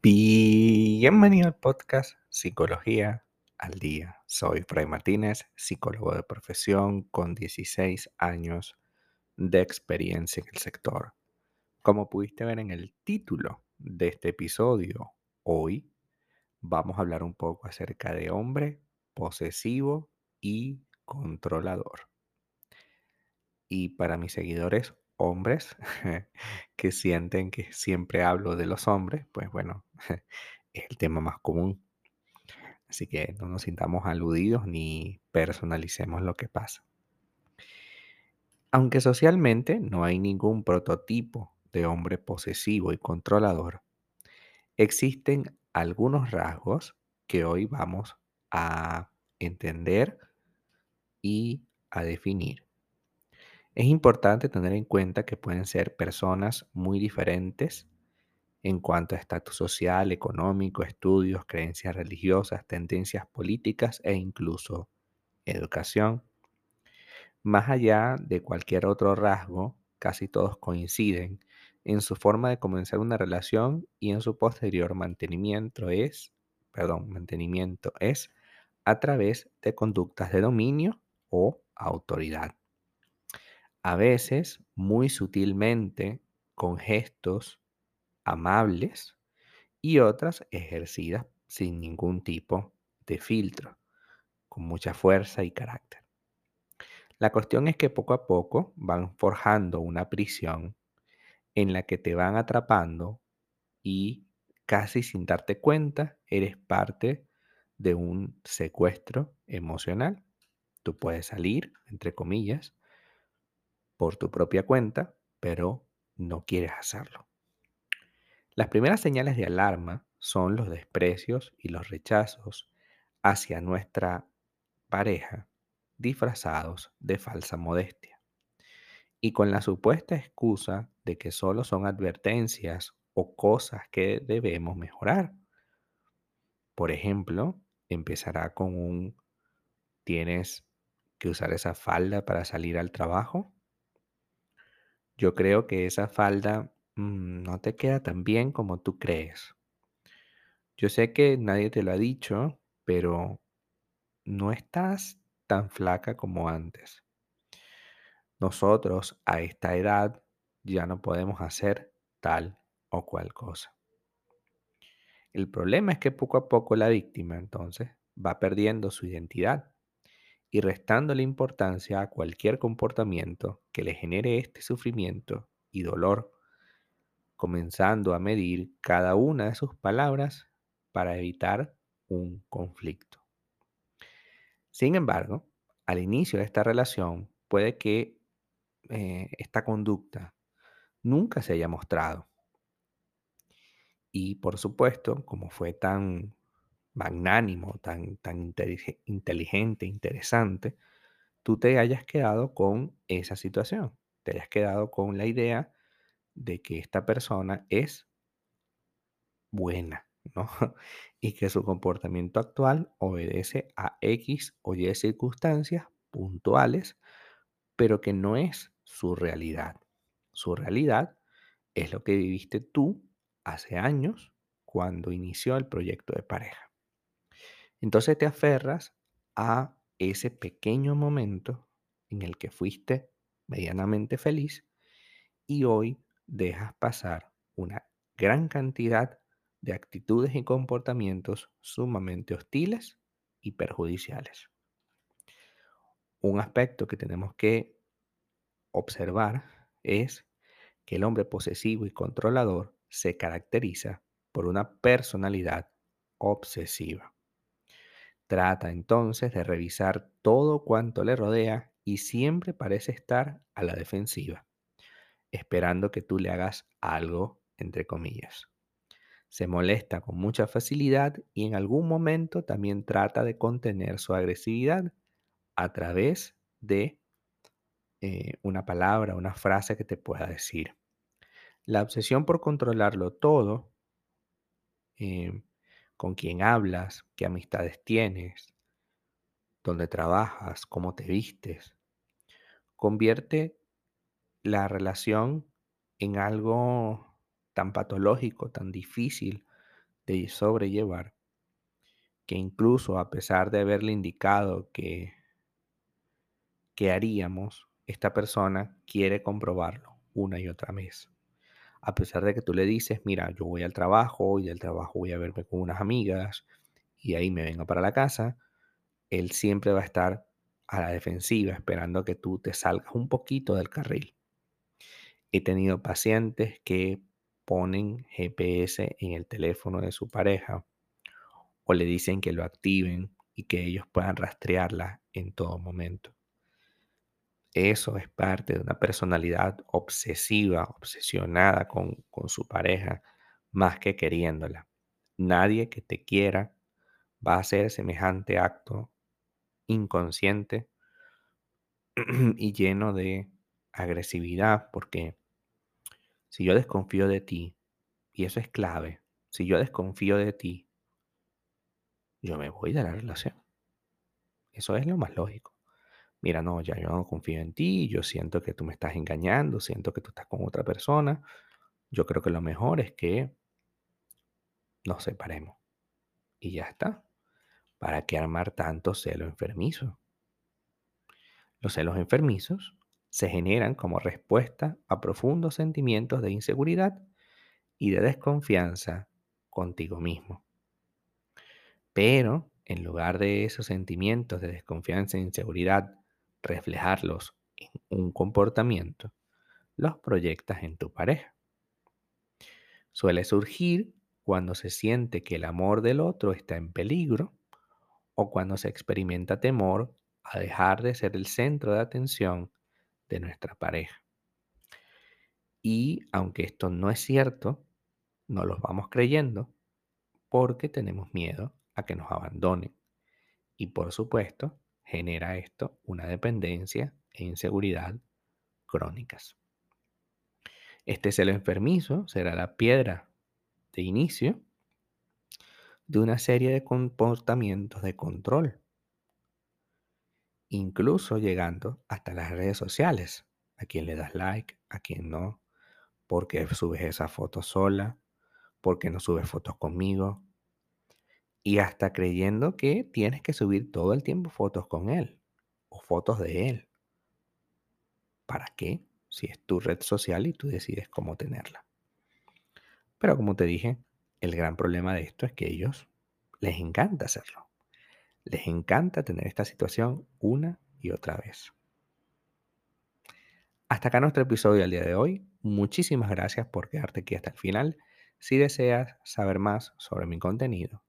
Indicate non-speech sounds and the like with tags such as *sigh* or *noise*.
Bienvenido al podcast Psicología al Día. Soy Fray Martínez, psicólogo de profesión con 16 años de experiencia en el sector. Como pudiste ver en el título de este episodio, hoy vamos a hablar un poco acerca de hombre posesivo y controlador. Y para mis seguidores hombres *laughs* que sienten que siempre hablo de los hombres, pues bueno, *laughs* es el tema más común. Así que no nos sintamos aludidos ni personalicemos lo que pasa. Aunque socialmente no hay ningún prototipo de hombre posesivo y controlador, existen algunos rasgos que hoy vamos a entender y a definir. Es importante tener en cuenta que pueden ser personas muy diferentes en cuanto a estatus social, económico, estudios, creencias religiosas, tendencias políticas e incluso educación. Más allá de cualquier otro rasgo, casi todos coinciden en su forma de comenzar una relación y en su posterior mantenimiento es, perdón, mantenimiento es a través de conductas de dominio o autoridad a veces muy sutilmente con gestos amables y otras ejercidas sin ningún tipo de filtro, con mucha fuerza y carácter. La cuestión es que poco a poco van forjando una prisión en la que te van atrapando y casi sin darte cuenta eres parte de un secuestro emocional. Tú puedes salir, entre comillas, por tu propia cuenta, pero no quieres hacerlo. Las primeras señales de alarma son los desprecios y los rechazos hacia nuestra pareja disfrazados de falsa modestia y con la supuesta excusa de que solo son advertencias o cosas que debemos mejorar. Por ejemplo, empezará con un ¿tienes que usar esa falda para salir al trabajo? Yo creo que esa falda mm, no te queda tan bien como tú crees. Yo sé que nadie te lo ha dicho, pero no estás tan flaca como antes. Nosotros a esta edad ya no podemos hacer tal o cual cosa. El problema es que poco a poco la víctima entonces va perdiendo su identidad y restándole importancia a cualquier comportamiento que le genere este sufrimiento y dolor, comenzando a medir cada una de sus palabras para evitar un conflicto. Sin embargo, al inicio de esta relación puede que eh, esta conducta nunca se haya mostrado. Y por supuesto, como fue tan magnánimo, tan, tan inteligente, interesante, tú te hayas quedado con esa situación, te hayas quedado con la idea de que esta persona es buena, ¿no? *laughs* Y que su comportamiento actual obedece a X o Y circunstancias puntuales, pero que no es su realidad. Su realidad es lo que viviste tú hace años cuando inició el proyecto de pareja. Entonces te aferras a ese pequeño momento en el que fuiste medianamente feliz y hoy dejas pasar una gran cantidad de actitudes y comportamientos sumamente hostiles y perjudiciales. Un aspecto que tenemos que observar es que el hombre posesivo y controlador se caracteriza por una personalidad obsesiva. Trata entonces de revisar todo cuanto le rodea y siempre parece estar a la defensiva, esperando que tú le hagas algo, entre comillas. Se molesta con mucha facilidad y en algún momento también trata de contener su agresividad a través de eh, una palabra, una frase que te pueda decir. La obsesión por controlarlo todo eh, con quién hablas, qué amistades tienes, dónde trabajas, cómo te vistes, convierte la relación en algo tan patológico, tan difícil de sobrellevar, que incluso a pesar de haberle indicado que, que haríamos, esta persona quiere comprobarlo una y otra vez. A pesar de que tú le dices, mira, yo voy al trabajo y del trabajo voy a verme con unas amigas y ahí me vengo para la casa, él siempre va a estar a la defensiva esperando que tú te salgas un poquito del carril. He tenido pacientes que ponen GPS en el teléfono de su pareja o le dicen que lo activen y que ellos puedan rastrearla en todo momento. Eso es parte de una personalidad obsesiva, obsesionada con, su pareja, más que queriéndola. Nadie que te quiera va a hacer semejante acto inconsciente *clears throat* y lleno de agresividad, porque si yo desconfío de ti, y eso es clave, si yo desconfío de ti, yo me voy de la relación. Eso es lo más lógico. Mira, no, ya yo no confío en ti, yo siento que tú me estás engañando, siento que tú estás con otra persona. Yo creo que lo mejor es que nos separemos. Y ya está. ¿Para qué armar tanto celo enfermizo? Los celos enfermizos se generan como respuesta a profundos sentimientos de inseguridad y de desconfianza contigo mismo. Pero en lugar de esos sentimientos de desconfianza e inseguridad, reflejarlos en un comportamiento, los proyectas en tu pareja. Suele surgir cuando se siente que el amor del otro está en peligro o cuando se experimenta temor a dejar de ser el centro de atención de nuestra pareja. Y aunque esto no es cierto, no los vamos creyendo porque tenemos miedo a que nos abandonen. Y por supuesto, genera esto una dependencia e inseguridad crónicas. Este celo enfermizo será la piedra de inicio de una serie de comportamientos de control incluso llegando hasta las redes sociales. A quien le das like, a quien no, porque subes esa foto sola, porque no subes fotos conmigo. Y hasta creyendo que tienes que subir todo el tiempo fotos con él o fotos de él. ¿Para qué? Si es tu red social y tú decides cómo tenerla. Pero como te dije, el gran problema de esto es que a ellos les encanta hacerlo. Les encanta tener esta situación una y otra vez. Hasta acá nuestro episodio del día de hoy. Muchísimas gracias por quedarte aquí hasta el final. Si deseas saber más sobre mi contenido,